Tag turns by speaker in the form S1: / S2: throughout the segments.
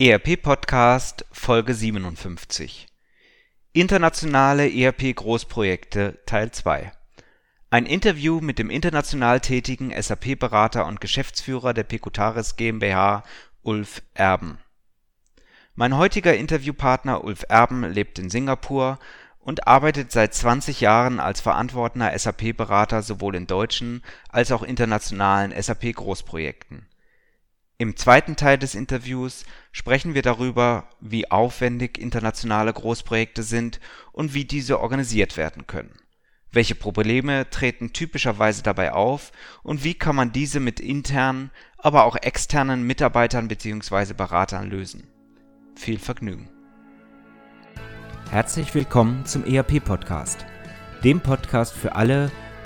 S1: ERP Podcast Folge 57 Internationale ERP Großprojekte Teil 2 Ein Interview mit dem international tätigen SAP-Berater und Geschäftsführer der Pecutaris GmbH, Ulf Erben. Mein heutiger Interviewpartner Ulf Erben lebt in Singapur und arbeitet seit 20 Jahren als verantwortender SAP-Berater sowohl in deutschen als auch internationalen SAP-Großprojekten im zweiten Teil des Interviews sprechen wir darüber, wie aufwendig internationale Großprojekte sind und wie diese organisiert werden können. Welche Probleme treten typischerweise dabei auf und wie kann man diese mit internen, aber auch externen Mitarbeitern bzw. Beratern lösen? Viel Vergnügen. Herzlich willkommen zum ERP Podcast, dem Podcast für alle,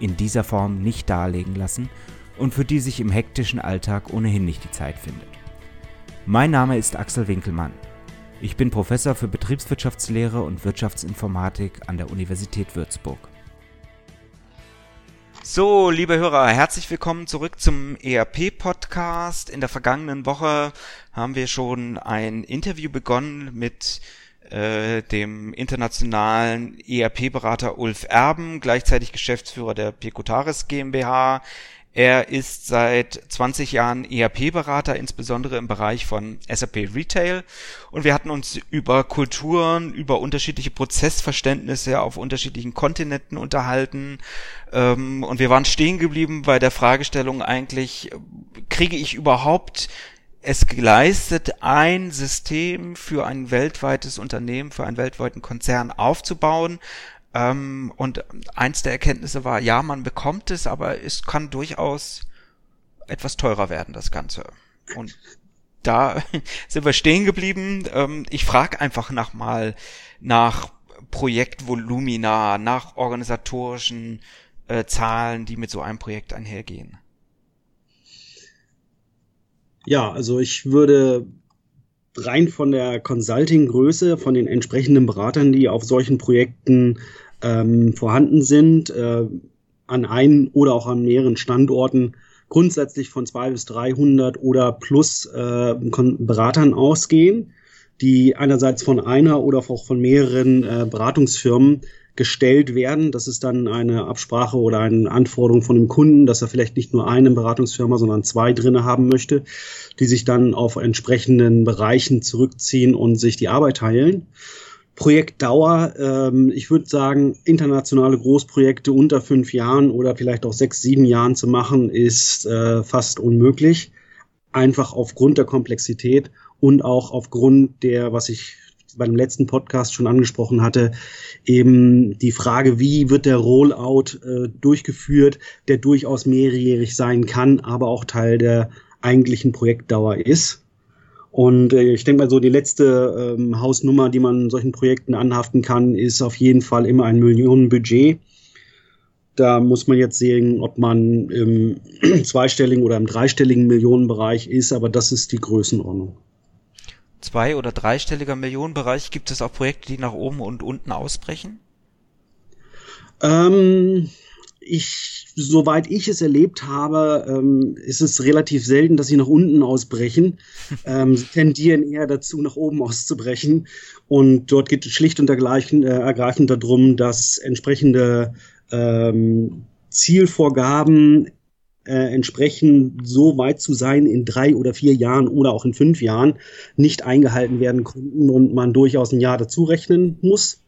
S1: in dieser Form nicht darlegen lassen und für die sich im hektischen Alltag ohnehin nicht die Zeit findet. Mein Name ist Axel Winkelmann. Ich bin Professor für Betriebswirtschaftslehre und Wirtschaftsinformatik an der Universität Würzburg. So, liebe Hörer, herzlich willkommen zurück zum ERP-Podcast. In der vergangenen Woche haben wir schon ein Interview begonnen mit äh, dem internationalen ERP-Berater Ulf Erben, gleichzeitig Geschäftsführer der Pecutaris GmbH. Er ist seit 20 Jahren ERP-Berater, insbesondere im Bereich von SAP Retail. Und wir hatten uns über Kulturen, über unterschiedliche Prozessverständnisse auf unterschiedlichen Kontinenten unterhalten. Ähm, und wir waren stehen geblieben bei der Fragestellung eigentlich, kriege ich überhaupt es geleistet, ein System für ein weltweites Unternehmen, für einen weltweiten Konzern aufzubauen. Ähm, und eins der Erkenntnisse war, ja, man bekommt es, aber es kann durchaus etwas teurer werden, das Ganze. Und da sind wir stehen geblieben. Ähm, ich frage einfach nach mal nach Projektvolumina, nach organisatorischen äh, Zahlen, die mit so einem Projekt einhergehen.
S2: Ja, also ich würde rein von der Consulting-Größe, von den entsprechenden Beratern, die auf solchen Projekten ähm, vorhanden sind, äh, an einen oder auch an mehreren Standorten grundsätzlich von zwei bis 300 oder plus äh, Beratern ausgehen, die einerseits von einer oder auch von mehreren äh, Beratungsfirmen gestellt werden. Das ist dann eine Absprache oder eine Anforderung von dem Kunden, dass er vielleicht nicht nur eine Beratungsfirma, sondern zwei drinne haben möchte, die sich dann auf entsprechenden Bereichen zurückziehen und sich die Arbeit teilen. Projektdauer, ähm, ich würde sagen, internationale Großprojekte unter fünf Jahren oder vielleicht auch sechs, sieben Jahren zu machen, ist äh, fast unmöglich. Einfach aufgrund der Komplexität und auch aufgrund der, was ich beim letzten Podcast schon angesprochen hatte, eben die Frage, wie wird der Rollout äh, durchgeführt, der durchaus mehrjährig sein kann, aber auch Teil der eigentlichen Projektdauer ist. Und äh, ich denke mal so, die letzte ähm, Hausnummer, die man solchen Projekten anhaften kann, ist auf jeden Fall immer ein Millionenbudget. Da muss man jetzt sehen, ob man im zweistelligen oder im dreistelligen Millionenbereich ist, aber das ist die Größenordnung
S1: zwei- oder dreistelliger Millionenbereich? Gibt es auch Projekte, die nach oben und unten ausbrechen?
S2: Ähm, ich, soweit ich es erlebt habe, ähm, ist es relativ selten, dass sie nach unten ausbrechen. ähm, sie tendieren eher dazu, nach oben auszubrechen. Und dort geht es schlicht und ergleichen, äh, ergreifend darum, dass entsprechende ähm, Zielvorgaben äh, entsprechend so weit zu sein in drei oder vier Jahren oder auch in fünf Jahren nicht eingehalten werden konnten und man durchaus ein Jahr dazu rechnen muss.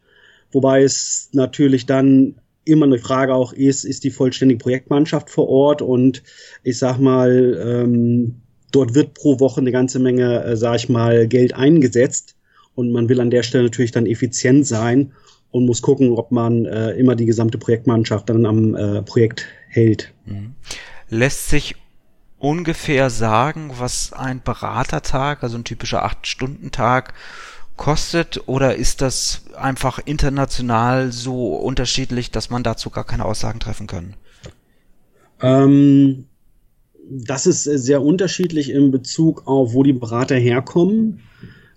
S2: Wobei es natürlich dann immer eine Frage auch ist, ist die vollständige Projektmannschaft vor Ort und ich sag mal, ähm, dort wird pro Woche eine ganze Menge, äh, sag ich mal, Geld eingesetzt und man will an der Stelle natürlich dann effizient sein und muss gucken, ob man äh, immer die gesamte Projektmannschaft dann am äh, Projekt hält. Mhm
S1: lässt sich ungefähr sagen, was ein Beratertag, also ein typischer 8-Stunden-Tag kostet oder ist das einfach international so unterschiedlich, dass man dazu gar keine Aussagen treffen kann?
S2: Ähm, das ist sehr unterschiedlich in Bezug auf, wo die Berater herkommen.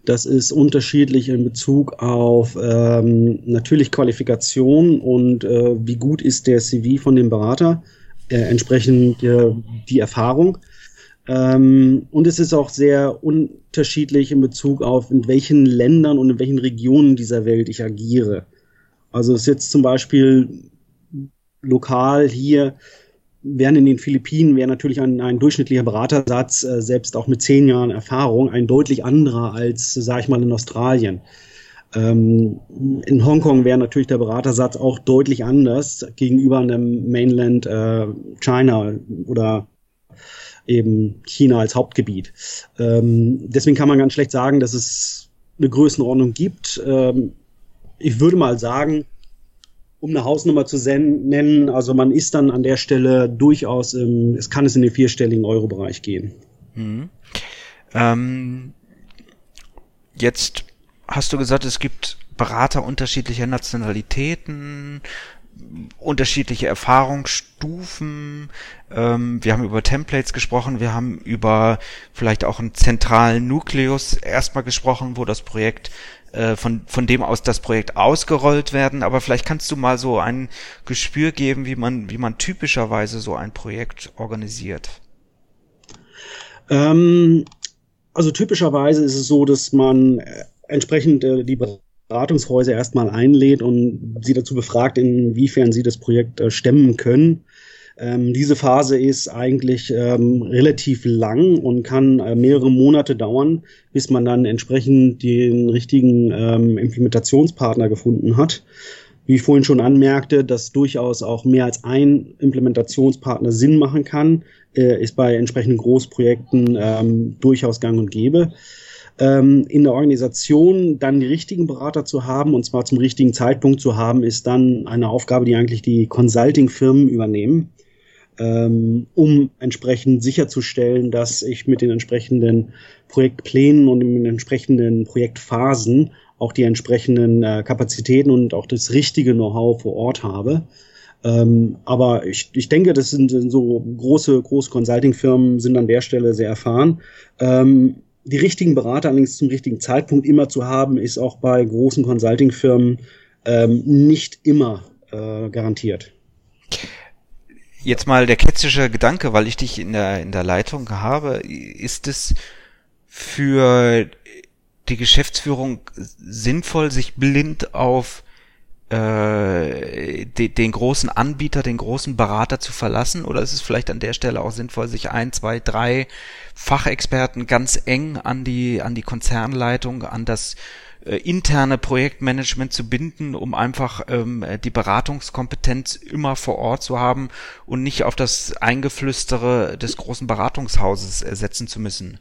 S2: Das ist unterschiedlich in Bezug auf ähm, natürlich Qualifikation und äh, wie gut ist der CV von dem Berater, äh, entsprechend äh, die Erfahrung. Ähm, und es ist auch sehr unterschiedlich in Bezug auf, in welchen Ländern und in welchen Regionen dieser Welt ich agiere. Also es ist jetzt zum Beispiel lokal hier während in den Philippinen wäre natürlich ein, ein durchschnittlicher Beratersatz, äh, selbst auch mit zehn Jahren Erfahrung, ein deutlich anderer als, sage ich mal, in Australien. Ähm, in Hongkong wäre natürlich der Beratersatz auch deutlich anders gegenüber einem Mainland äh, China oder eben China als Hauptgebiet. Ähm, deswegen kann man ganz schlecht sagen, dass es eine Größenordnung gibt. Ähm, ich würde mal sagen, um eine Hausnummer zu nennen, also man ist dann an der Stelle durchaus, im, es kann es in den vierstelligen Euro-Bereich gehen. Mhm.
S1: Ähm, jetzt hast du gesagt, es gibt Berater unterschiedlicher Nationalitäten, unterschiedliche Erfahrungsstufen. Ähm, wir haben über Templates gesprochen, wir haben über vielleicht auch einen zentralen Nukleus erstmal gesprochen, wo das Projekt äh, von, von dem aus das Projekt ausgerollt werden, aber vielleicht kannst du mal so ein Gespür geben, wie man, wie man typischerweise so ein Projekt organisiert.
S2: Ähm, also typischerweise ist es so, dass man äh, entsprechend äh, die Beratungshäuser erstmal einlädt und sie dazu befragt, inwiefern sie das Projekt äh, stemmen können. Ähm, diese Phase ist eigentlich ähm, relativ lang und kann äh, mehrere Monate dauern, bis man dann entsprechend den richtigen ähm, Implementationspartner gefunden hat. Wie ich vorhin schon anmerkte, dass durchaus auch mehr als ein Implementationspartner Sinn machen kann, äh, ist bei entsprechenden Großprojekten ähm, durchaus gang und gäbe ähm, in der Organisation dann die richtigen Berater zu haben und zwar zum richtigen Zeitpunkt zu haben, ist dann eine Aufgabe, die eigentlich die Consulting-Firmen übernehmen ähm, um entsprechend sicherzustellen, dass ich mit den entsprechenden Projektplänen und den entsprechenden Projektphasen auch die entsprechenden äh, Kapazitäten und auch das richtige Know-how vor Ort habe. Ähm, aber ich, ich denke, das sind so große, große Consulting-Firmen sind an der Stelle sehr erfahren. Ähm, die richtigen Berater allerdings zum richtigen Zeitpunkt immer zu haben, ist auch bei großen Consulting-Firmen ähm, nicht immer äh, garantiert.
S1: Jetzt mal der ketzische Gedanke, weil ich dich in der, in der Leitung habe. Ist es für die Geschäftsführung sinnvoll, sich blind auf äh, de, den großen Anbieter, den großen Berater zu verlassen? Oder ist es vielleicht an der Stelle auch sinnvoll, sich ein, zwei, drei Fachexperten ganz eng an die, an die Konzernleitung, an das äh, interne Projektmanagement zu binden, um einfach ähm, die Beratungskompetenz immer vor Ort zu haben und nicht auf das Eingeflüstere des großen Beratungshauses setzen zu müssen?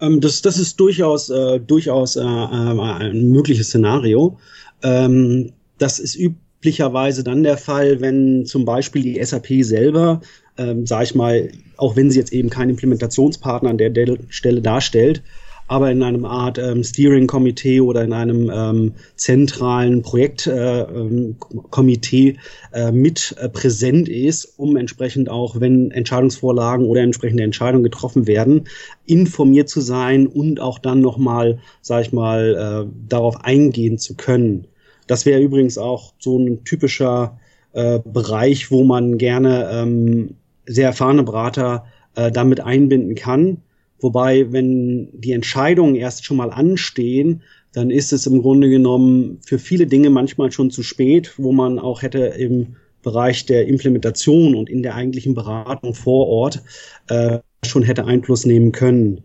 S2: Ähm, das, das ist durchaus, äh, durchaus äh, äh, ein mögliches Szenario. Ähm, das ist üblicherweise dann der Fall, wenn zum Beispiel die SAP selber, ähm, sage ich mal, auch wenn sie jetzt eben keinen Implementationspartner an der Stelle darstellt, aber in einem Art ähm, Steering-Komitee oder in einem ähm, zentralen Projektkomitee äh, ähm, äh, mit äh, präsent ist, um entsprechend auch, wenn Entscheidungsvorlagen oder entsprechende Entscheidungen getroffen werden, informiert zu sein und auch dann nochmal, sag ich mal, äh, darauf eingehen zu können. Das wäre übrigens auch so ein typischer äh, Bereich, wo man gerne ähm, sehr erfahrene Berater äh, damit einbinden kann Wobei, wenn die Entscheidungen erst schon mal anstehen, dann ist es im Grunde genommen für viele Dinge manchmal schon zu spät, wo man auch hätte im Bereich der Implementation und in der eigentlichen Beratung vor Ort äh, schon hätte Einfluss nehmen können.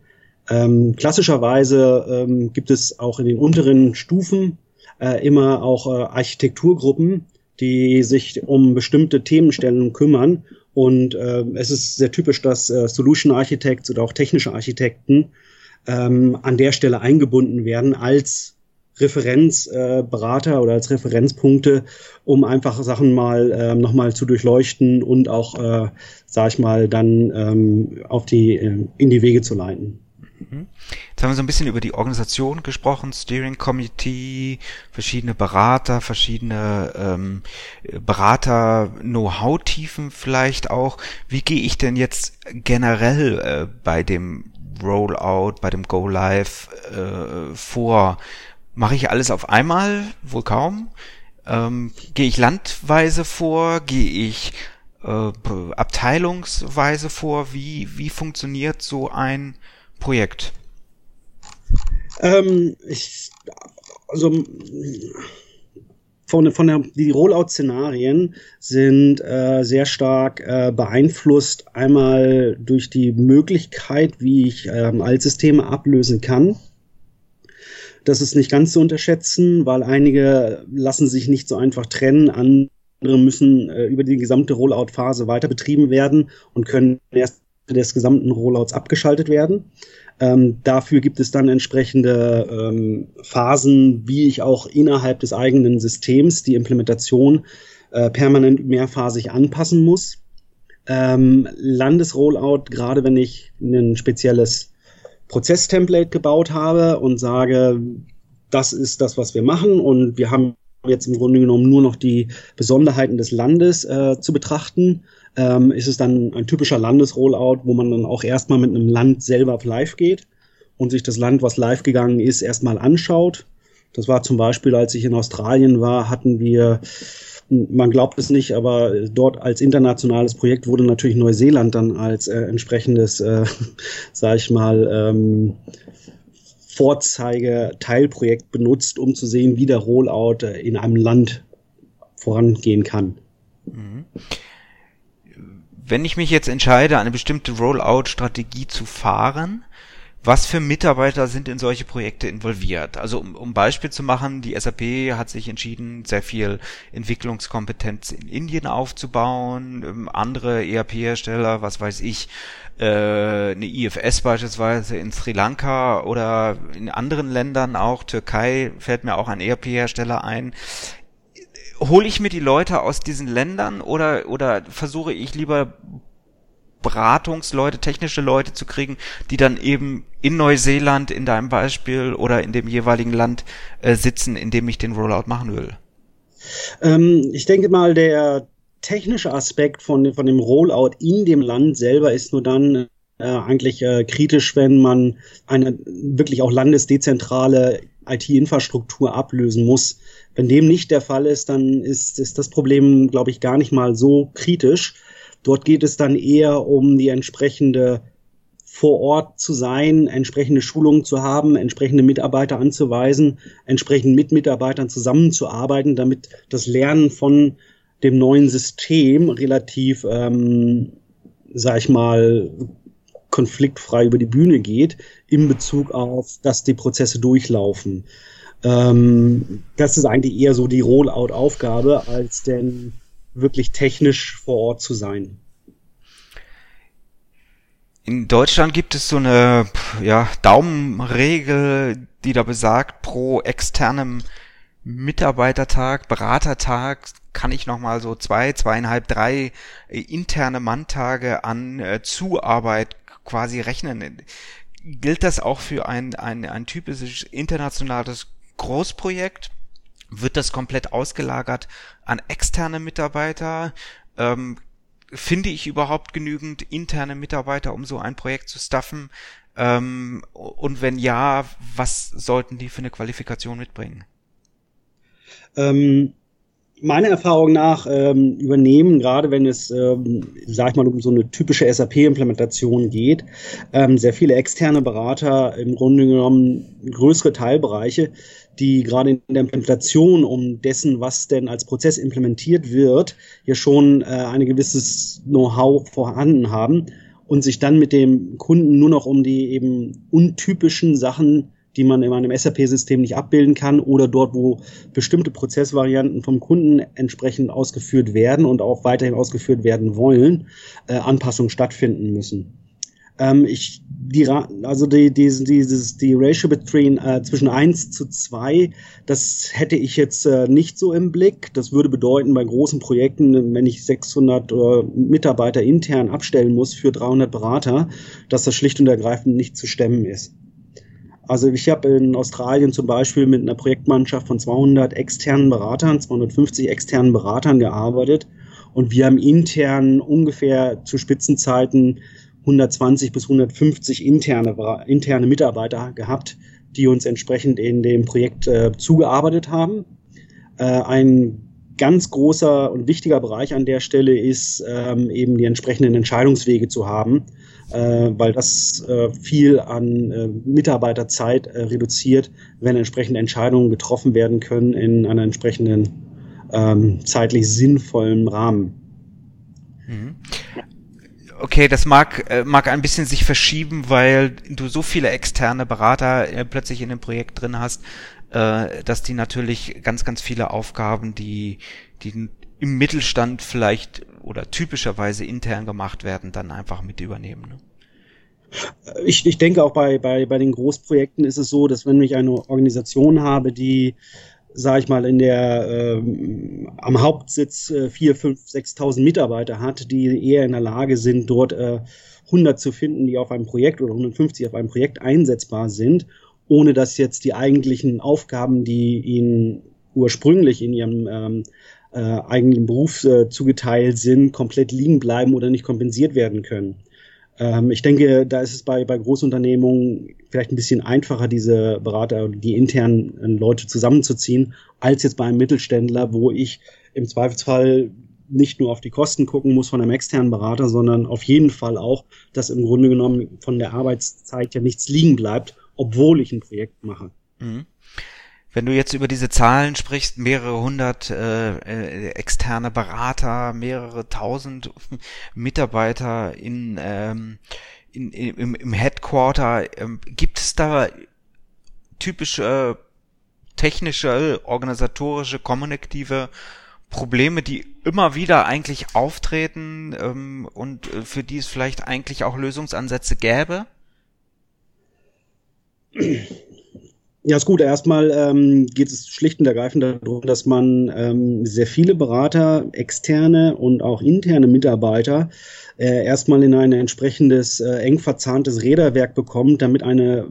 S2: Ähm, klassischerweise ähm, gibt es auch in den unteren Stufen äh, immer auch äh, Architekturgruppen, die sich um bestimmte Themenstellen kümmern und äh, es ist sehr typisch, dass äh, Solution Architects oder auch technische Architekten ähm, an der Stelle eingebunden werden als Referenzberater äh, oder als Referenzpunkte, um einfach Sachen mal äh, nochmal zu durchleuchten und auch, äh, sag ich mal, dann ähm, auf die, äh, in die Wege zu leiten.
S1: Mhm. Jetzt haben wir so ein bisschen über die Organisation gesprochen, Steering Committee, verschiedene Berater, verschiedene ähm, Berater-Know-how-Tiefen vielleicht auch. Wie gehe ich denn jetzt generell äh, bei dem Rollout, bei dem Go Live äh, vor? Mache ich alles auf einmal? Wohl kaum. Ähm, gehe ich landweise vor? Gehe ich äh, abteilungsweise vor? Wie, wie funktioniert so ein Projekt?
S2: Ähm, ich, also von, von der, die Rollout-Szenarien sind äh, sehr stark äh, beeinflusst einmal durch die Möglichkeit, wie ich ähm, Altsysteme ablösen kann. Das ist nicht ganz zu unterschätzen, weil einige lassen sich nicht so einfach trennen, andere müssen äh, über die gesamte Rollout-Phase weiter betrieben werden und können erst des gesamten Rollouts abgeschaltet werden. Ähm, dafür gibt es dann entsprechende ähm, Phasen, wie ich auch innerhalb des eigenen Systems die Implementation äh, permanent mehrphasig anpassen muss. Ähm, Landesrollout, gerade wenn ich ein spezielles Prozesstemplate gebaut habe und sage, das ist das, was wir machen und wir haben jetzt im Grunde genommen nur noch die Besonderheiten des Landes äh, zu betrachten, ähm, ist es dann ein typischer Landesrollout, wo man dann auch erstmal mit einem Land selber live geht und sich das Land, was live gegangen ist, erstmal anschaut. Das war zum Beispiel, als ich in Australien war, hatten wir, man glaubt es nicht, aber dort als internationales Projekt wurde natürlich Neuseeland dann als äh, entsprechendes, äh, sag ich mal, ähm, Vorzeige-Teilprojekt benutzt, um zu sehen, wie der Rollout äh, in einem Land vorangehen kann. Mhm.
S1: Wenn ich mich jetzt entscheide, eine bestimmte Rollout-Strategie zu fahren, was für Mitarbeiter sind in solche Projekte involviert? Also um, um Beispiel zu machen, die SAP hat sich entschieden, sehr viel Entwicklungskompetenz in Indien aufzubauen, ähm, andere ERP-Hersteller, was weiß ich, äh, eine IFS beispielsweise in Sri Lanka oder in anderen Ländern auch, Türkei fällt mir auch ein ERP-Hersteller ein. Hole ich mir die Leute aus diesen Ländern oder, oder versuche ich lieber Beratungsleute, technische Leute zu kriegen, die dann eben in Neuseeland in deinem Beispiel oder in dem jeweiligen Land äh, sitzen, in dem ich den Rollout machen will?
S2: Ähm, ich denke mal, der technische Aspekt von, von dem Rollout in dem Land selber ist nur dann äh, eigentlich äh, kritisch, wenn man eine wirklich auch landesdezentrale IT-Infrastruktur ablösen muss. Wenn dem nicht der Fall ist, dann ist, ist das Problem, glaube ich, gar nicht mal so kritisch. Dort geht es dann eher um die entsprechende vor Ort zu sein, entsprechende Schulungen zu haben, entsprechende Mitarbeiter anzuweisen, entsprechend mit Mitarbeitern zusammenzuarbeiten, damit das Lernen von dem neuen System relativ, ähm, sag ich mal, konfliktfrei über die Bühne geht, in Bezug auf, dass die Prozesse durchlaufen. Ähm, das ist eigentlich eher so die Rollout-Aufgabe, als denn wirklich technisch vor Ort zu sein.
S1: In Deutschland gibt es so eine ja, Daumenregel, die da besagt, pro externem Mitarbeitertag, Beratertag kann ich nochmal so zwei, zweieinhalb, drei interne Manntage an äh, Zuarbeit quasi rechnen. Gilt das auch für ein, ein, ein typisches internationales Großprojekt? Wird das komplett ausgelagert an externe Mitarbeiter? Ähm, finde ich überhaupt genügend interne Mitarbeiter, um so ein Projekt zu staffen? Ähm, und wenn ja, was sollten die für eine Qualifikation mitbringen?
S2: Ähm, meiner Erfahrung nach ähm, übernehmen, gerade wenn es, ähm, sag ich mal, um so eine typische SAP-Implementation geht, ähm, sehr viele externe Berater im Grunde genommen größere Teilbereiche, die gerade in der Implementation um dessen, was denn als Prozess implementiert wird, hier schon äh, ein gewisses Know-how vorhanden haben und sich dann mit dem Kunden nur noch um die eben untypischen Sachen die man in einem SAP-System nicht abbilden kann oder dort, wo bestimmte Prozessvarianten vom Kunden entsprechend ausgeführt werden und auch weiterhin ausgeführt werden wollen, äh, Anpassungen stattfinden müssen. Ähm, ich, die, also die, die, dieses, die Ratio between, äh, zwischen 1 zu 2, das hätte ich jetzt äh, nicht so im Blick. Das würde bedeuten, bei großen Projekten, wenn ich 600 äh, Mitarbeiter intern abstellen muss für 300 Berater, dass das schlicht und ergreifend nicht zu stemmen ist. Also ich habe in Australien zum Beispiel mit einer Projektmannschaft von 200 externen Beratern, 250 externen Beratern gearbeitet und wir haben intern ungefähr zu Spitzenzeiten 120 bis 150 interne, interne Mitarbeiter gehabt, die uns entsprechend in dem Projekt äh, zugearbeitet haben. Äh, ein ganz großer und wichtiger Bereich an der Stelle ist ähm, eben die entsprechenden Entscheidungswege zu haben, äh, weil das äh, viel an äh, Mitarbeiterzeit äh, reduziert, wenn entsprechende Entscheidungen getroffen werden können in einer entsprechenden ähm, zeitlich sinnvollen Rahmen.
S1: Mhm okay, das mag, äh, mag ein bisschen sich verschieben, weil du so viele externe Berater äh, plötzlich in dem Projekt drin hast, dass die natürlich ganz, ganz viele Aufgaben, die, die im Mittelstand vielleicht oder typischerweise intern gemacht werden, dann einfach mit übernehmen. Ne?
S2: Ich, ich denke auch bei, bei, bei den Großprojekten ist es so, dass wenn ich eine Organisation habe, die sage ich mal, in der äh, am Hauptsitz äh, 4, 5, 6.000 Mitarbeiter hat, die eher in der Lage sind, dort äh, 100 zu finden, die auf einem Projekt oder 150 auf einem Projekt einsetzbar sind, ohne dass jetzt die eigentlichen Aufgaben, die ihnen ursprünglich in ihrem ähm, äh, eigenen Beruf äh, zugeteilt sind, komplett liegen bleiben oder nicht kompensiert werden können. Ähm, ich denke, da ist es bei, bei Großunternehmungen vielleicht ein bisschen einfacher, diese Berater, die internen äh, Leute zusammenzuziehen, als jetzt bei einem Mittelständler, wo ich im Zweifelsfall nicht nur auf die Kosten gucken muss von einem externen Berater, sondern auf jeden Fall auch, dass im Grunde genommen von der Arbeitszeit ja nichts liegen bleibt, obwohl ich ein Projekt mache. Mhm.
S1: Wenn du jetzt über diese Zahlen sprichst, mehrere hundert äh, äh, externe Berater, mehrere tausend Mitarbeiter in, ähm, in, im, im Headquarter, ähm, gibt es da typische technische, organisatorische, kommunikative Probleme, die immer wieder eigentlich auftreten ähm, und äh, für die es vielleicht eigentlich auch Lösungsansätze gäbe?
S2: Ja, ist gut. Erstmal ähm, geht es schlicht und ergreifend darum, dass man ähm, sehr viele Berater, externe und auch interne Mitarbeiter äh, erstmal in ein entsprechendes äh, eng verzahntes Räderwerk bekommt, damit eine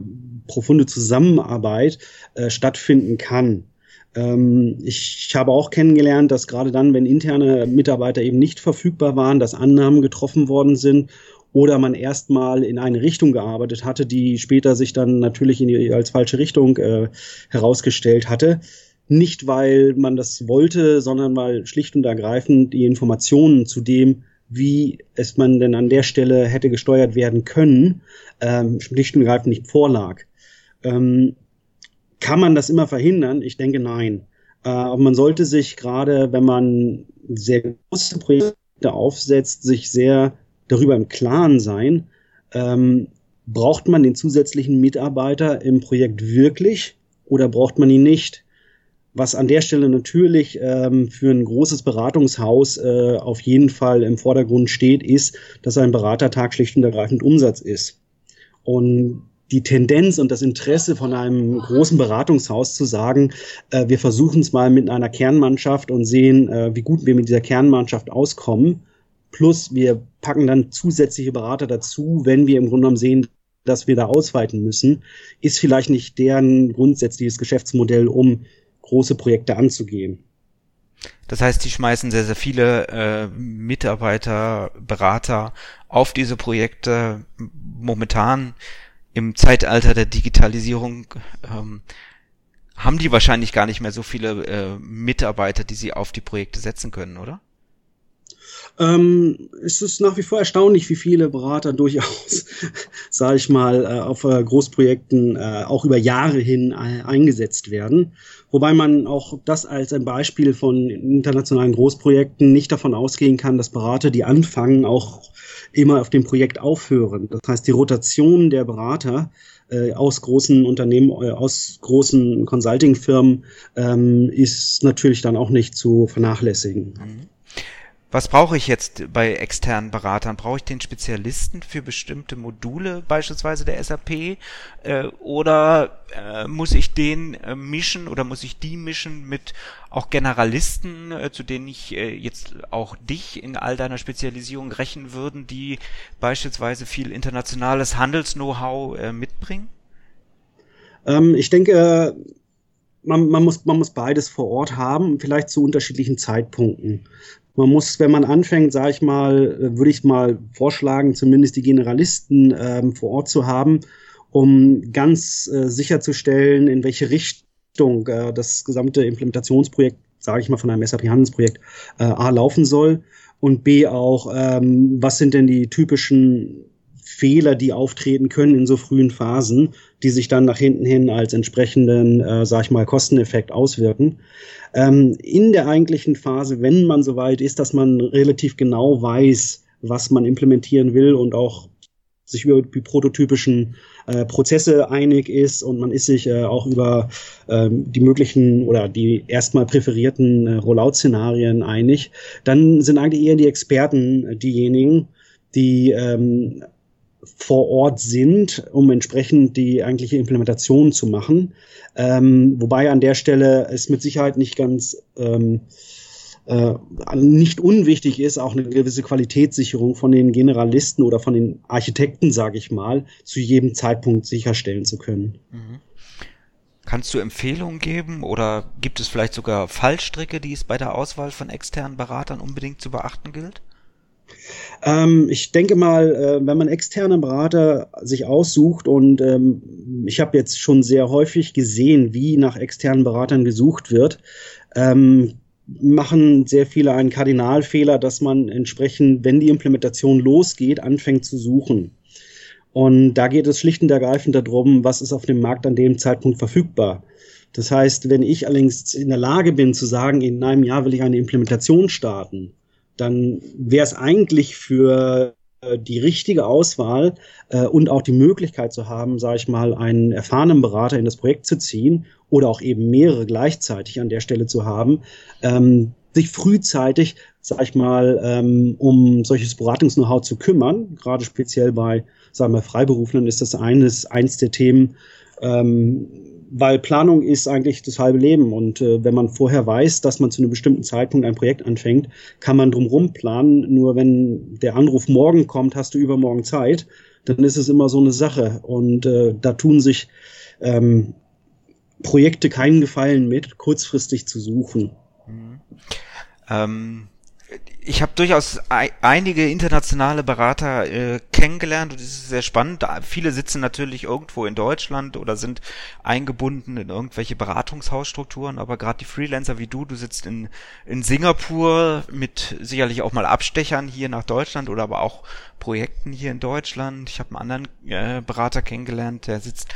S2: profunde Zusammenarbeit äh, stattfinden kann. Ähm, ich, ich habe auch kennengelernt, dass gerade dann, wenn interne Mitarbeiter eben nicht verfügbar waren, dass Annahmen getroffen worden sind oder man erstmal in eine Richtung gearbeitet hatte, die später sich dann natürlich in die, als falsche Richtung äh, herausgestellt hatte. Nicht, weil man das wollte, sondern weil schlicht und ergreifend die Informationen zu dem, wie es man denn an der Stelle hätte gesteuert werden können, ähm, schlicht und ergreifend nicht vorlag. Ähm, kann man das immer verhindern? Ich denke nein. Äh, aber man sollte sich gerade, wenn man sehr große Projekte aufsetzt, sich sehr darüber im Klaren sein, ähm, braucht man den zusätzlichen Mitarbeiter im Projekt wirklich oder braucht man ihn nicht? Was an der Stelle natürlich ähm, für ein großes Beratungshaus äh, auf jeden Fall im Vordergrund steht, ist, dass ein Beratertag schlicht und ergreifend Umsatz ist. Und die Tendenz und das Interesse von einem großen Beratungshaus zu sagen, äh, wir versuchen es mal mit einer Kernmannschaft und sehen, äh, wie gut wir mit dieser Kernmannschaft auskommen, Plus wir packen dann zusätzliche Berater dazu, wenn wir im Grunde genommen sehen, dass wir da ausweiten müssen, ist vielleicht nicht deren grundsätzliches Geschäftsmodell, um große Projekte anzugehen.
S1: Das heißt, die schmeißen sehr, sehr viele äh, Mitarbeiter, Berater auf diese Projekte. Momentan im Zeitalter der Digitalisierung ähm, haben die wahrscheinlich gar nicht mehr so viele äh, Mitarbeiter, die sie auf die Projekte setzen können, oder?
S2: Ähm, ist es nach wie vor erstaunlich, wie viele Berater durchaus, sage ich mal, äh, auf äh, Großprojekten äh, auch über Jahre hin eingesetzt werden. Wobei man auch das als ein Beispiel von internationalen Großprojekten nicht davon ausgehen kann, dass Berater, die anfangen, auch immer auf dem Projekt aufhören. Das heißt, die Rotation der Berater aus großen Unternehmen, aus großen Consulting-Firmen ähm, ist natürlich dann auch nicht zu vernachlässigen. Mhm.
S1: Was brauche ich jetzt bei externen Beratern? Brauche ich den Spezialisten für bestimmte Module, beispielsweise der SAP? Äh, oder äh, muss ich den äh, mischen oder muss ich die mischen mit auch Generalisten, äh, zu denen ich äh, jetzt auch dich in all deiner Spezialisierung rechnen würden, die beispielsweise viel internationales Handels-Know-how äh, mitbringen?
S2: Ähm, ich denke, man, man, muss, man muss beides vor Ort haben, vielleicht zu unterschiedlichen Zeitpunkten. Man muss, wenn man anfängt, sage ich mal, äh, würde ich mal vorschlagen, zumindest die Generalisten ähm, vor Ort zu haben, um ganz äh, sicherzustellen, in welche Richtung äh, das gesamte Implementationsprojekt, sage ich mal, von einem SAP-Handelsprojekt äh, A laufen soll und B auch, ähm, was sind denn die typischen Fehler, die auftreten können in so frühen Phasen, die sich dann nach hinten hin als entsprechenden, äh, sag ich mal, Kosteneffekt auswirken. Ähm, in der eigentlichen Phase, wenn man soweit ist, dass man relativ genau weiß, was man implementieren will und auch sich über die prototypischen äh, Prozesse einig ist und man ist sich äh, auch über ähm, die möglichen oder die erstmal präferierten äh, Rollout-Szenarien einig, dann sind eigentlich eher die Experten diejenigen, die ähm, vor Ort sind, um entsprechend die eigentliche Implementation zu machen. Ähm, wobei an der Stelle es mit Sicherheit nicht ganz ähm, äh, nicht unwichtig ist, auch eine gewisse Qualitätssicherung von den Generalisten oder von den Architekten, sage ich mal, zu jedem Zeitpunkt sicherstellen zu können. Mhm.
S1: Kannst du Empfehlungen geben oder gibt es vielleicht sogar Fallstricke, die es bei der Auswahl von externen Beratern unbedingt zu beachten gilt?
S2: Ähm, ich denke mal, äh, wenn man externe Berater sich aussucht und ähm, ich habe jetzt schon sehr häufig gesehen, wie nach externen Beratern gesucht wird, ähm, machen sehr viele einen Kardinalfehler, dass man entsprechend, wenn die Implementation losgeht, anfängt zu suchen. Und da geht es schlicht und ergreifend darum, was ist auf dem Markt an dem Zeitpunkt verfügbar. Das heißt, wenn ich allerdings in der Lage bin zu sagen, in einem Jahr will ich eine Implementation starten, dann wäre es eigentlich für äh, die richtige Auswahl äh, und auch die Möglichkeit zu haben, sage ich mal, einen erfahrenen Berater in das Projekt zu ziehen oder auch eben mehrere gleichzeitig an der Stelle zu haben, ähm, sich frühzeitig, sage ich mal, ähm, um solches Beratungs-Know-how zu kümmern. Gerade speziell bei, sagen wir, Freiberuflern ist das eines, eins der Themen, ähm, weil Planung ist eigentlich das halbe Leben und äh, wenn man vorher weiß, dass man zu einem bestimmten Zeitpunkt ein Projekt anfängt, kann man drumherum planen. Nur wenn der Anruf morgen kommt, hast du übermorgen Zeit, dann ist es immer so eine Sache und äh, da tun sich ähm, Projekte keinen Gefallen mit, kurzfristig zu suchen. Mhm.
S1: Ähm ich habe durchaus einige internationale Berater äh, kennengelernt und das ist sehr spannend. Viele sitzen natürlich irgendwo in Deutschland oder sind eingebunden in irgendwelche Beratungshausstrukturen, aber gerade die Freelancer wie du, du sitzt in, in Singapur mit sicherlich auch mal Abstechern hier nach Deutschland oder aber auch Projekten hier in Deutschland. Ich habe einen anderen äh, Berater kennengelernt, der sitzt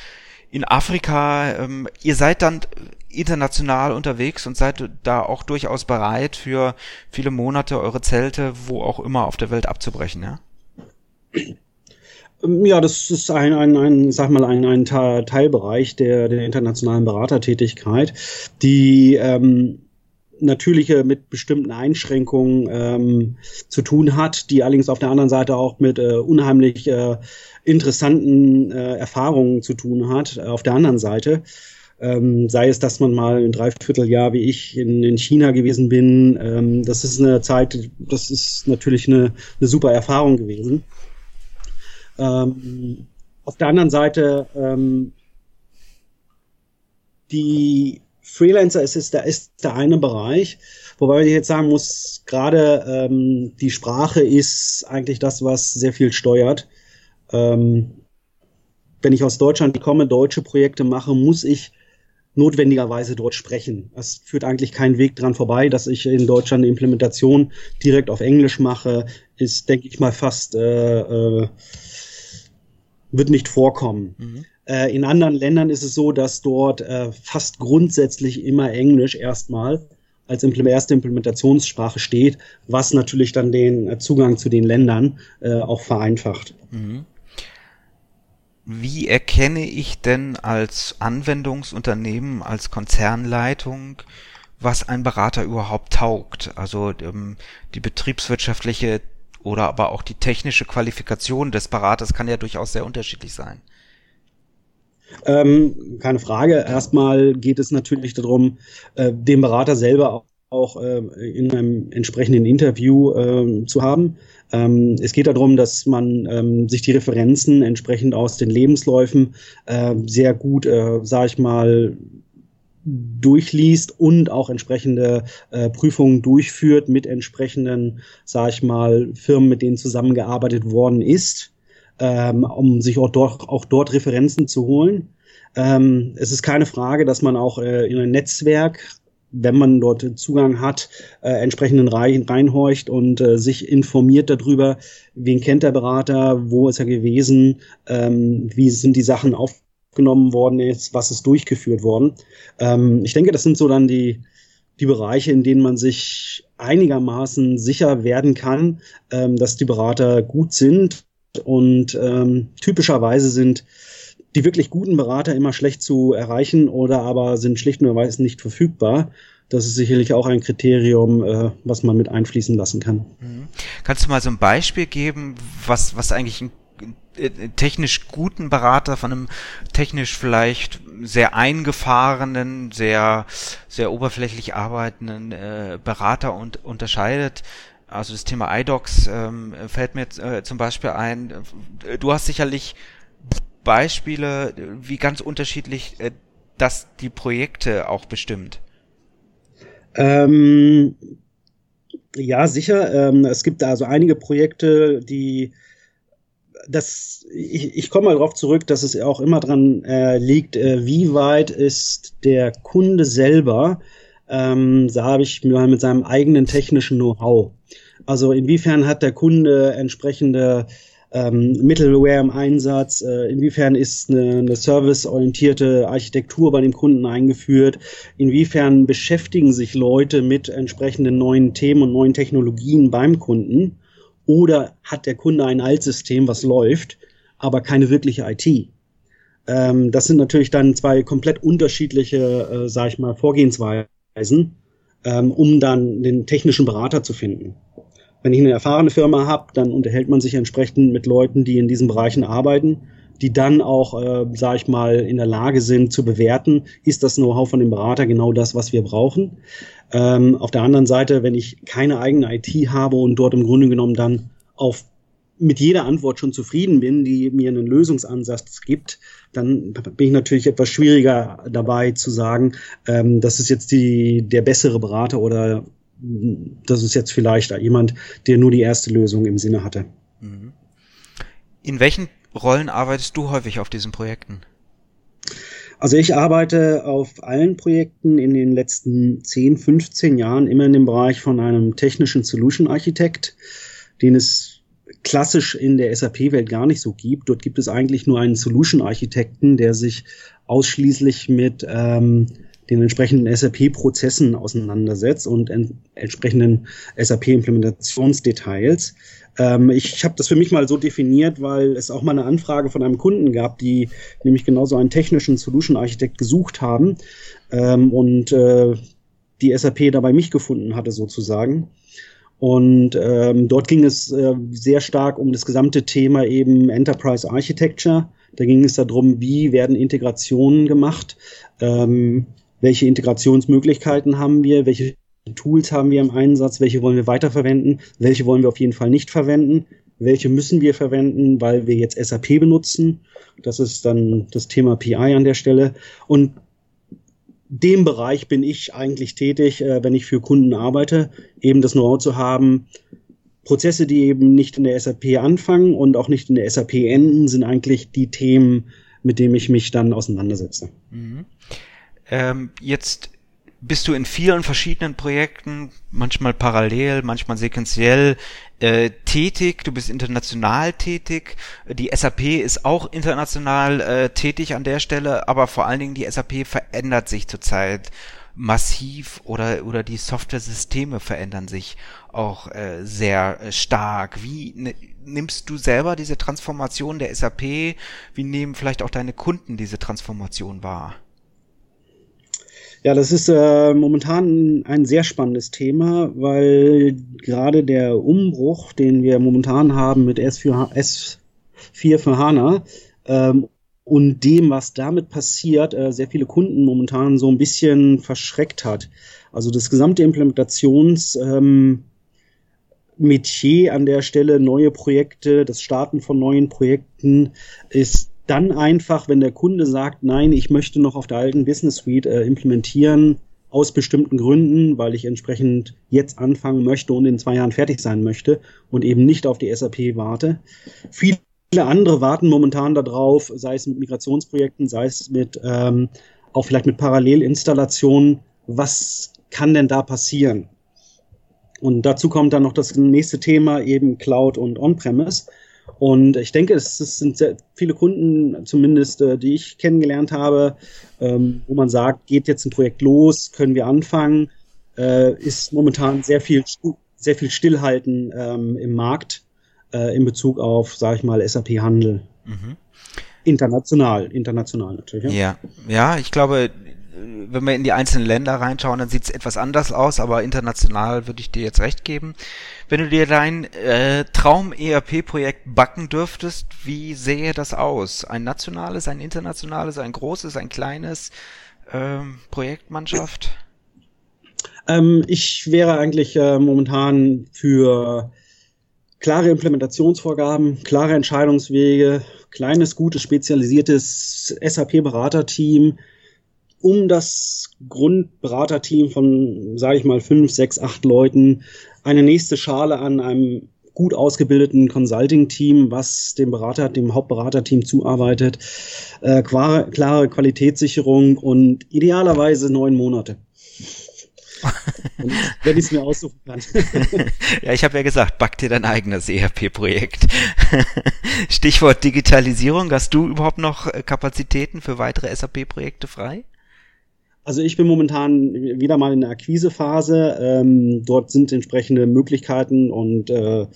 S1: in Afrika. Ähm, ihr seid dann international unterwegs und seid da auch durchaus bereit, für viele Monate eure Zelte, wo auch immer auf der Welt abzubrechen, ja?
S2: Ähm, ja, das ist ein, ein, ein sag mal, ein, ein Teilbereich der, der internationalen Beratertätigkeit, die ähm, natürliche mit bestimmten Einschränkungen ähm, zu tun hat, die allerdings auf der anderen Seite auch mit äh, unheimlich äh, interessanten äh, Erfahrungen zu tun hat. Äh, auf der anderen Seite ähm, sei es, dass man mal ein Dreivierteljahr wie ich in, in China gewesen bin. Ähm, das ist eine Zeit, das ist natürlich eine, eine super Erfahrung gewesen. Ähm, auf der anderen Seite ähm, die Freelancer ist, ist, der, ist der eine Bereich, wobei ich jetzt sagen muss, gerade ähm, die Sprache ist eigentlich das, was sehr viel steuert. Ähm, wenn ich aus Deutschland komme, deutsche Projekte mache, muss ich notwendigerweise dort sprechen. Es führt eigentlich keinen Weg dran vorbei, dass ich in Deutschland eine Implementation direkt auf Englisch mache, ist, denke ich mal, fast äh, äh, wird nicht vorkommen. Mhm. Äh, in anderen Ländern ist es so, dass dort äh, fast grundsätzlich immer Englisch erstmal als erste Implementationssprache steht, was natürlich dann den äh, Zugang zu den Ländern äh, auch vereinfacht. Mhm.
S1: Wie erkenne ich denn als Anwendungsunternehmen, als Konzernleitung was ein Berater überhaupt taugt. Also ähm, die betriebswirtschaftliche oder aber auch die technische Qualifikation des Beraters kann ja durchaus sehr unterschiedlich sein.
S2: Ähm, keine Frage. Erstmal geht es natürlich darum, äh, den Berater selber auch auch äh, in einem entsprechenden Interview äh, zu haben. Ähm, es geht darum, dass man ähm, sich die Referenzen entsprechend aus den Lebensläufen äh, sehr gut, äh, sage ich mal, durchliest und auch entsprechende äh, Prüfungen durchführt mit entsprechenden, sage ich mal, Firmen, mit denen zusammengearbeitet worden ist, ähm, um sich auch dort, auch dort Referenzen zu holen. Ähm, es ist keine Frage, dass man auch äh, in ein Netzwerk wenn man dort Zugang hat, äh, entsprechenden rein, reinhorcht und äh, sich informiert darüber, wen kennt der Berater, wo ist er gewesen, ähm, wie sind die Sachen aufgenommen worden, ist, was ist durchgeführt worden. Ähm, ich denke, das sind so dann die, die Bereiche, in denen man sich einigermaßen sicher werden kann, ähm, dass die Berater gut sind und ähm, typischerweise sind die wirklich guten Berater immer schlecht zu erreichen oder aber sind schlicht und erweise nicht verfügbar. Das ist sicherlich auch ein Kriterium, äh, was man mit einfließen lassen kann. Mhm.
S1: Kannst du mal so ein Beispiel geben, was, was eigentlich ein äh, technisch guten Berater von einem technisch vielleicht sehr eingefahrenen, sehr, sehr oberflächlich arbeitenden äh, Berater und, unterscheidet? Also das Thema iDocs ähm, fällt mir äh, zum Beispiel ein. Du hast sicherlich Beispiele, wie ganz unterschiedlich äh, das die Projekte auch bestimmt?
S2: Ähm, ja, sicher. Ähm, es gibt also einige Projekte, die das, ich, ich komme mal darauf zurück, dass es auch immer dran äh, liegt, äh, wie weit ist der Kunde selber, ähm, da habe ich mir mit seinem eigenen technischen Know-how. Also inwiefern hat der Kunde entsprechende ähm, Middleware im Einsatz, äh, inwiefern ist eine, eine serviceorientierte Architektur bei dem Kunden eingeführt, inwiefern beschäftigen sich Leute mit entsprechenden neuen Themen und neuen Technologien beim Kunden oder hat der Kunde ein Altsystem, was läuft, aber keine wirkliche IT. Ähm, das sind natürlich dann zwei komplett unterschiedliche, äh, sag ich mal, Vorgehensweisen, ähm, um dann den technischen Berater zu finden. Wenn ich eine erfahrene Firma habe, dann unterhält man sich entsprechend mit Leuten, die in diesen Bereichen arbeiten, die dann auch, äh, sage ich mal, in der Lage sind zu bewerten, ist das Know-how von dem Berater genau das, was wir brauchen. Ähm, auf der anderen Seite, wenn ich keine eigene IT habe und dort im Grunde genommen dann auf mit jeder Antwort schon zufrieden bin, die mir einen Lösungsansatz gibt, dann bin ich natürlich etwas schwieriger dabei zu sagen, ähm, das ist jetzt die, der bessere Berater oder das ist jetzt vielleicht jemand, der nur die erste Lösung im Sinne hatte. Mhm.
S1: In welchen Rollen arbeitest du häufig auf diesen Projekten?
S2: Also ich arbeite auf allen Projekten in den letzten 10, 15 Jahren immer in dem Bereich von einem technischen Solution Architekt, den es klassisch in der SAP-Welt gar nicht so gibt. Dort gibt es eigentlich nur einen Solution Architekten, der sich ausschließlich mit ähm, den entsprechenden SAP-Prozessen auseinandersetzt und en entsprechenden SAP-Implementationsdetails. Ähm, ich ich habe das für mich mal so definiert, weil es auch mal eine Anfrage von einem Kunden gab, die nämlich genauso einen technischen Solution-Architekt gesucht haben ähm, und äh, die SAP dabei mich gefunden hatte sozusagen. Und ähm, dort ging es äh, sehr stark um das gesamte Thema eben Enterprise Architecture. Da ging es darum, wie werden Integrationen gemacht, ähm, welche Integrationsmöglichkeiten haben wir, welche Tools haben wir im Einsatz, welche wollen wir weiterverwenden, welche wollen wir auf jeden Fall nicht verwenden, welche müssen wir verwenden, weil wir jetzt SAP benutzen. Das ist dann das Thema PI an der Stelle. Und dem Bereich bin ich eigentlich tätig, äh, wenn ich für Kunden arbeite, eben das Know-how zu haben. Prozesse, die eben nicht in der SAP anfangen und auch nicht in der SAP enden, sind eigentlich die Themen, mit denen ich mich dann auseinandersetze. Mhm.
S1: Ähm, jetzt bist du in vielen verschiedenen Projekten, manchmal parallel, manchmal sequenziell äh, tätig. Du bist international tätig. Die SAP ist auch international äh, tätig an der Stelle, aber vor allen Dingen die SAP verändert sich zurzeit massiv oder oder die Software-Systeme verändern sich auch äh, sehr äh, stark. Wie nimmst du selber diese Transformation der SAP? Wie nehmen vielleicht auch deine Kunden diese Transformation wahr?
S2: Ja, das ist äh, momentan ein sehr spannendes Thema, weil gerade der Umbruch, den wir momentan haben mit S4, S4 für HANA ähm, und dem, was damit passiert, äh, sehr viele Kunden momentan so ein bisschen verschreckt hat. Also das gesamte Implementations ähm, Metier an der Stelle, neue Projekte, das Starten von neuen Projekten ist dann einfach, wenn der Kunde sagt, nein, ich möchte noch auf der alten Business Suite äh, implementieren, aus bestimmten Gründen, weil ich entsprechend jetzt anfangen möchte und in zwei Jahren fertig sein möchte und eben nicht auf die SAP warte. Viele andere warten momentan darauf, sei es mit Migrationsprojekten, sei es mit ähm, auch vielleicht mit Parallelinstallationen. Was kann denn da passieren? Und dazu kommt dann noch das nächste Thema, eben Cloud und On-Premise. Und ich denke, es, sind sehr viele Kunden, zumindest äh, die ich kennengelernt habe, ähm, wo man sagt, geht jetzt ein Projekt los, können wir anfangen, äh, ist momentan sehr viel, sehr viel Stillhalten ähm, im Markt äh, in Bezug auf, sage ich mal, SAP-Handel. Mhm. International, international natürlich.
S1: Ja. ja, ja, ich glaube, wenn wir in die einzelnen Länder reinschauen, dann sieht es etwas anders aus, aber international würde ich dir jetzt recht geben. Wenn du dir dein äh, Traum-ERP-Projekt backen dürftest, wie sähe das aus? Ein nationales, ein internationales, ein großes, ein kleines ähm, Projektmannschaft?
S2: Ähm, ich wäre eigentlich äh, momentan für klare Implementationsvorgaben, klare Entscheidungswege, kleines, gutes, spezialisiertes SAP-Beraterteam, um das Grundberaterteam von, sage ich mal, fünf, sechs, acht Leuten eine nächste Schale an einem gut ausgebildeten Consulting-Team, was dem Berater, dem Hauptberaterteam zuarbeitet, äh, klare, klare Qualitätssicherung und idealerweise neun Monate. wenn ich es mir aussuchen kann.
S1: ja, ich habe ja gesagt, back dir dein eigenes ERP-Projekt. Stichwort Digitalisierung. Hast du überhaupt noch Kapazitäten für weitere SAP-Projekte frei?
S2: Also ich bin momentan wieder mal in der Akquisephase. Ähm, dort sind entsprechende Möglichkeiten und äh,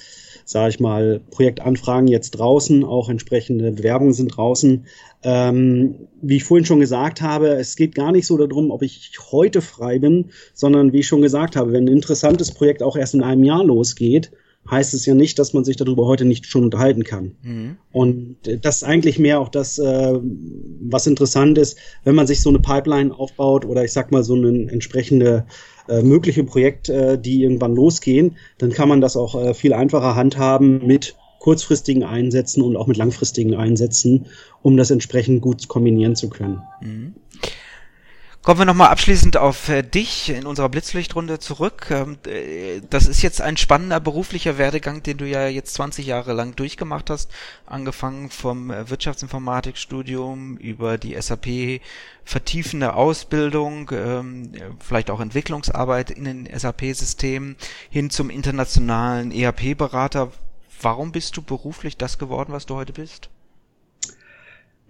S2: sage ich mal Projektanfragen jetzt draußen, auch entsprechende Bewerbungen sind draußen. Ähm, wie ich vorhin schon gesagt habe, es geht gar nicht so darum, ob ich heute frei bin, sondern wie ich schon gesagt habe, wenn ein interessantes Projekt auch erst in einem Jahr losgeht, heißt es ja nicht, dass man sich darüber heute nicht schon unterhalten kann. Mhm. Und das ist eigentlich mehr auch das, äh, was interessant ist, wenn man sich so eine Pipeline aufbaut oder ich sag mal so ein entsprechende äh, mögliche Projekt, äh, die irgendwann losgehen, dann kann man das auch äh, viel einfacher handhaben mit kurzfristigen Einsätzen und auch mit langfristigen Einsätzen, um das entsprechend gut kombinieren zu können. Mhm.
S1: Kommen wir nochmal abschließend auf äh, dich in unserer Blitzlichtrunde zurück. Ähm, äh, das ist jetzt ein spannender beruflicher Werdegang, den du ja jetzt 20 Jahre lang durchgemacht hast, angefangen vom äh, Wirtschaftsinformatikstudium über die SAP vertiefende Ausbildung, ähm, vielleicht auch Entwicklungsarbeit in den SAP-Systemen hin zum internationalen ERP-Berater. Warum bist du beruflich das geworden, was du heute bist?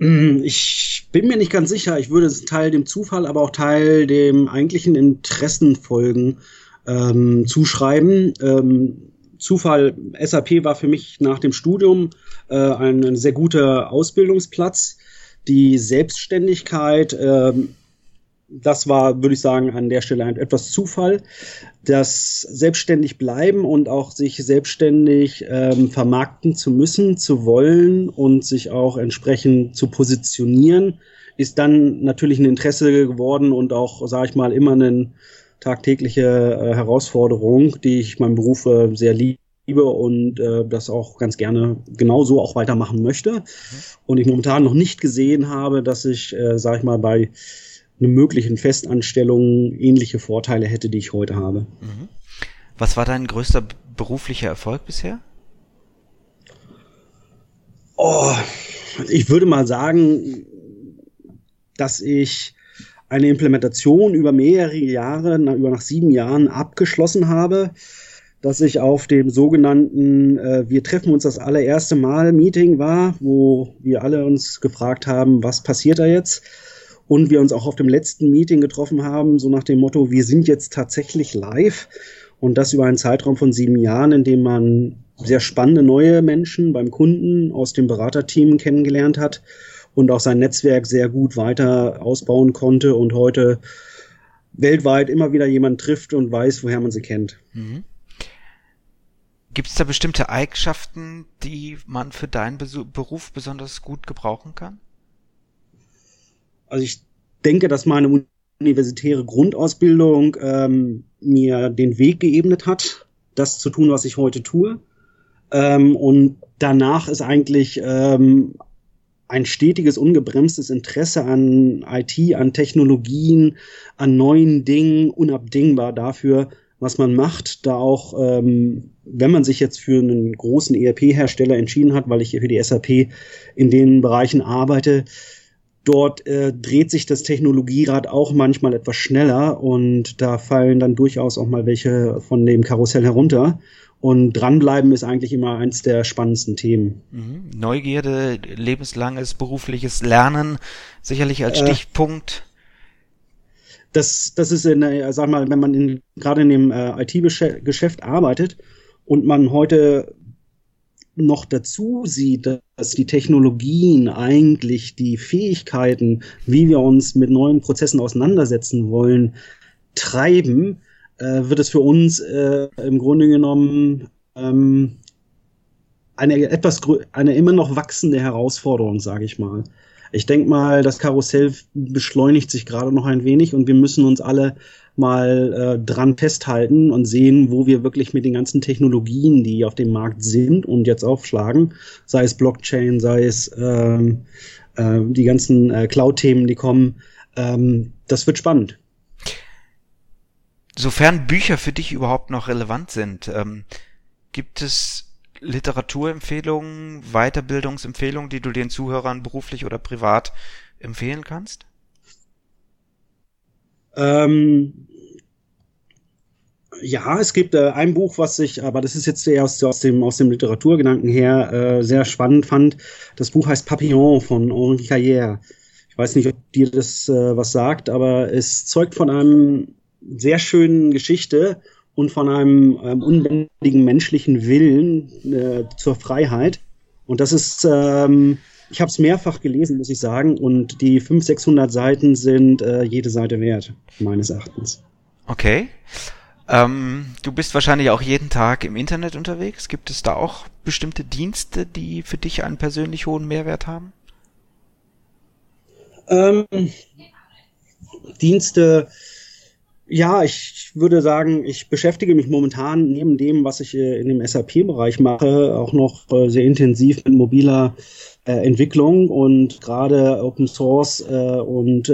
S2: Hm, ich bin mir nicht ganz sicher. Ich würde Teil dem Zufall, aber auch Teil dem eigentlichen Interessenfolgen ähm, zuschreiben. Ähm, Zufall, SAP war für mich nach dem Studium äh, ein, ein sehr guter Ausbildungsplatz. Die Selbstständigkeit, ähm, das war, würde ich sagen, an der Stelle etwas Zufall. Das selbstständig bleiben und auch sich selbstständig ähm, vermarkten zu müssen, zu wollen und sich auch entsprechend zu positionieren, ist dann natürlich ein Interesse geworden und auch, sage ich mal, immer eine tagtägliche äh, Herausforderung, die ich meinem Beruf äh, sehr liebe und äh, das auch ganz gerne genauso auch weitermachen möchte. Mhm. Und ich momentan noch nicht gesehen habe, dass ich, äh, sage ich mal, bei eine möglichen Festanstellung ähnliche Vorteile hätte, die ich heute habe. Mhm.
S1: Was war dein größter beruflicher Erfolg bisher?
S2: Oh, ich würde mal sagen, dass ich eine Implementation über mehrere Jahre, über nach sieben Jahren abgeschlossen habe, dass ich auf dem sogenannten äh, Wir treffen uns das allererste Mal Meeting war, wo wir alle uns gefragt haben, was passiert da jetzt? Und wir uns auch auf dem letzten Meeting getroffen haben, so nach dem Motto, wir sind jetzt tatsächlich live und das über einen Zeitraum von sieben Jahren, in dem man sehr spannende neue Menschen beim Kunden aus dem Beraterteam kennengelernt hat und auch sein Netzwerk sehr gut weiter ausbauen konnte und heute weltweit immer wieder jemand trifft und weiß, woher man sie kennt. Mhm.
S1: Gibt es da bestimmte Eigenschaften, die man für deinen Beruf besonders gut gebrauchen kann?
S2: Also ich denke, dass meine universitäre Grundausbildung ähm, mir den Weg geebnet hat, das zu tun, was ich heute tue. Ähm, und danach ist eigentlich ähm, ein stetiges, ungebremstes Interesse an IT, an Technologien, an neuen Dingen unabdingbar dafür, was man macht, da auch, ähm, wenn man sich jetzt für einen großen ERP-Hersteller entschieden hat, weil ich hier für die SAP in den Bereichen arbeite, dort äh, dreht sich das Technologierad auch manchmal etwas schneller und da fallen dann durchaus auch mal welche von dem Karussell herunter. Und dranbleiben ist eigentlich immer eins der spannendsten Themen.
S1: Mhm. Neugierde, lebenslanges berufliches Lernen, sicherlich als äh, Stichpunkt
S2: das, das ist in, äh, sag mal, wenn man in, gerade in dem äh, IT-Geschäft arbeitet und man heute noch dazu sieht, dass die Technologien eigentlich die Fähigkeiten, wie wir uns mit neuen Prozessen auseinandersetzen wollen, treiben, äh, wird es für uns äh, im Grunde genommen ähm, eine etwas eine immer noch wachsende Herausforderung, sage ich mal ich denke mal, das Karussell beschleunigt sich gerade noch ein wenig und wir müssen uns alle mal äh, dran festhalten und sehen, wo wir wirklich mit den ganzen Technologien, die auf dem Markt sind und jetzt aufschlagen, sei es Blockchain, sei es ähm, äh, die ganzen äh, Cloud-Themen, die kommen, ähm, das wird spannend.
S1: Sofern Bücher für dich überhaupt noch relevant sind, ähm, gibt es Literaturempfehlungen, Weiterbildungsempfehlungen, die du den Zuhörern beruflich oder privat empfehlen kannst?
S2: Ähm, ja, es gibt äh, ein Buch, was ich, aber das ist jetzt eher aus, aus, dem, aus dem Literaturgedanken her äh, sehr spannend fand. Das Buch heißt Papillon von Henri Carrière. Ich weiß nicht, ob dir das äh, was sagt, aber es zeugt von einem sehr schönen Geschichte und von einem ähm, unbändigen menschlichen Willen äh, zur Freiheit. Und das ist, ähm, ich habe es mehrfach gelesen, muss ich sagen, und die 500, 600 Seiten sind äh, jede Seite wert, meines Erachtens.
S1: Okay. Ähm, du bist wahrscheinlich auch jeden Tag im Internet unterwegs. Gibt es da auch bestimmte Dienste, die für dich einen persönlich hohen Mehrwert haben?
S2: Ähm, Dienste, ja, ich würde sagen, ich beschäftige mich momentan neben dem, was ich äh, in dem SAP-Bereich mache, auch noch äh, sehr intensiv mit mobiler äh, Entwicklung und gerade Open Source und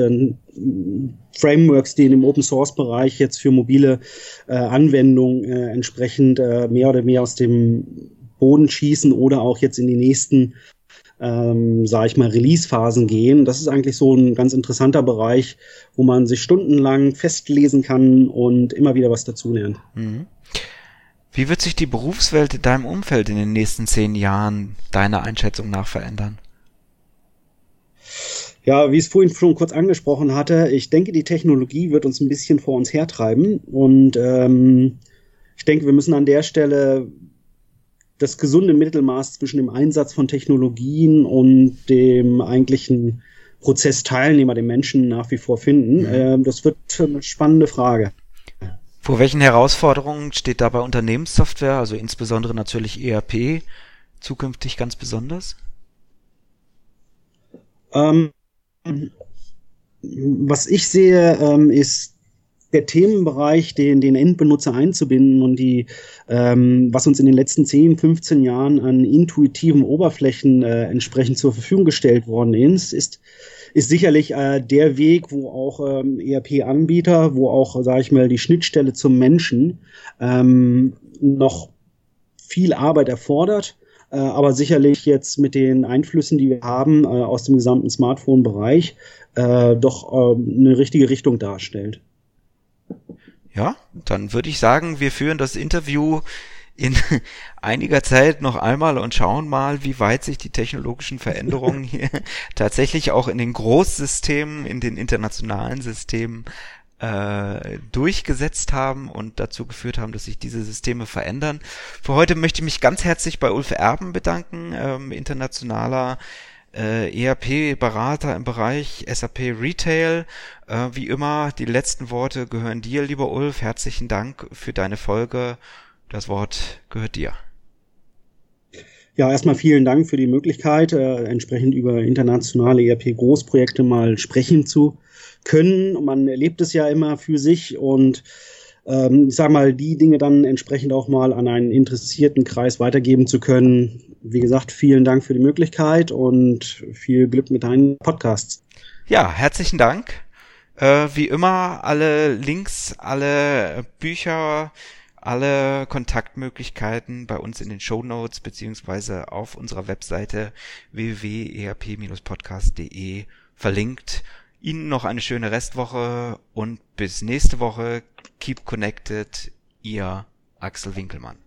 S2: Frameworks, die in dem Open Source Bereich jetzt für mobile Anwendungen entsprechend mehr oder mehr aus dem Boden schießen oder auch jetzt in die nächsten ähm, sage ich mal, Release-Phasen gehen. Das ist eigentlich so ein ganz interessanter Bereich, wo man sich stundenlang festlesen kann und immer wieder was dazulernt. Mhm.
S1: Wie wird sich die Berufswelt in deinem Umfeld in den nächsten zehn Jahren deiner Einschätzung nach verändern?
S2: Ja, wie ich es vorhin schon kurz angesprochen hatte, ich denke, die Technologie wird uns ein bisschen vor uns hertreiben und ähm, ich denke, wir müssen an der Stelle das gesunde Mittelmaß zwischen dem Einsatz von Technologien und dem eigentlichen Prozessteilnehmer, dem Menschen nach wie vor finden. Mhm. Äh, das wird eine spannende Frage.
S1: Vor welchen Herausforderungen steht dabei Unternehmenssoftware, also insbesondere natürlich ERP, zukünftig ganz besonders?
S2: Ähm, was ich sehe, ähm, ist der Themenbereich, den, den Endbenutzer einzubinden und die, ähm, was uns in den letzten 10, 15 Jahren an intuitiven Oberflächen äh, entsprechend zur Verfügung gestellt worden ist, ist, ist sicherlich äh, der Weg, wo auch ähm, ERP-Anbieter, wo auch, sage ich mal, die Schnittstelle zum Menschen ähm, noch viel Arbeit erfordert. Äh, aber sicherlich jetzt mit den Einflüssen, die wir haben äh, aus dem gesamten Smartphone-Bereich, äh, doch äh, eine richtige Richtung darstellt.
S1: Ja, dann würde ich sagen, wir führen das Interview in einiger Zeit noch einmal und schauen mal, wie weit sich die technologischen Veränderungen hier tatsächlich auch in den Großsystemen, in den internationalen Systemen äh, durchgesetzt haben und dazu geführt haben, dass sich diese Systeme verändern. Für heute möchte ich mich ganz herzlich bei Ulf Erben bedanken, ähm, internationaler
S3: äh, ERP-Berater im Bereich SAP Retail. Äh, wie immer, die letzten Worte gehören dir, lieber Ulf. Herzlichen Dank für deine Folge. Das Wort gehört dir.
S2: Ja, erstmal vielen Dank für die Möglichkeit, äh, entsprechend über internationale ERP-Großprojekte mal sprechen zu können. Man erlebt es ja immer für sich und ähm, ich sage mal, die Dinge dann entsprechend auch mal an einen interessierten Kreis weitergeben zu können. Wie gesagt, vielen Dank für die Möglichkeit und viel Glück mit deinen Podcasts.
S3: Ja, herzlichen Dank. Äh, wie immer, alle Links, alle Bücher, alle Kontaktmöglichkeiten bei uns in den Show Notes beziehungsweise auf unserer Webseite www.erp-podcast.de verlinkt. Ihnen noch eine schöne Restwoche und bis nächste Woche. Keep connected. Ihr Axel Winkelmann.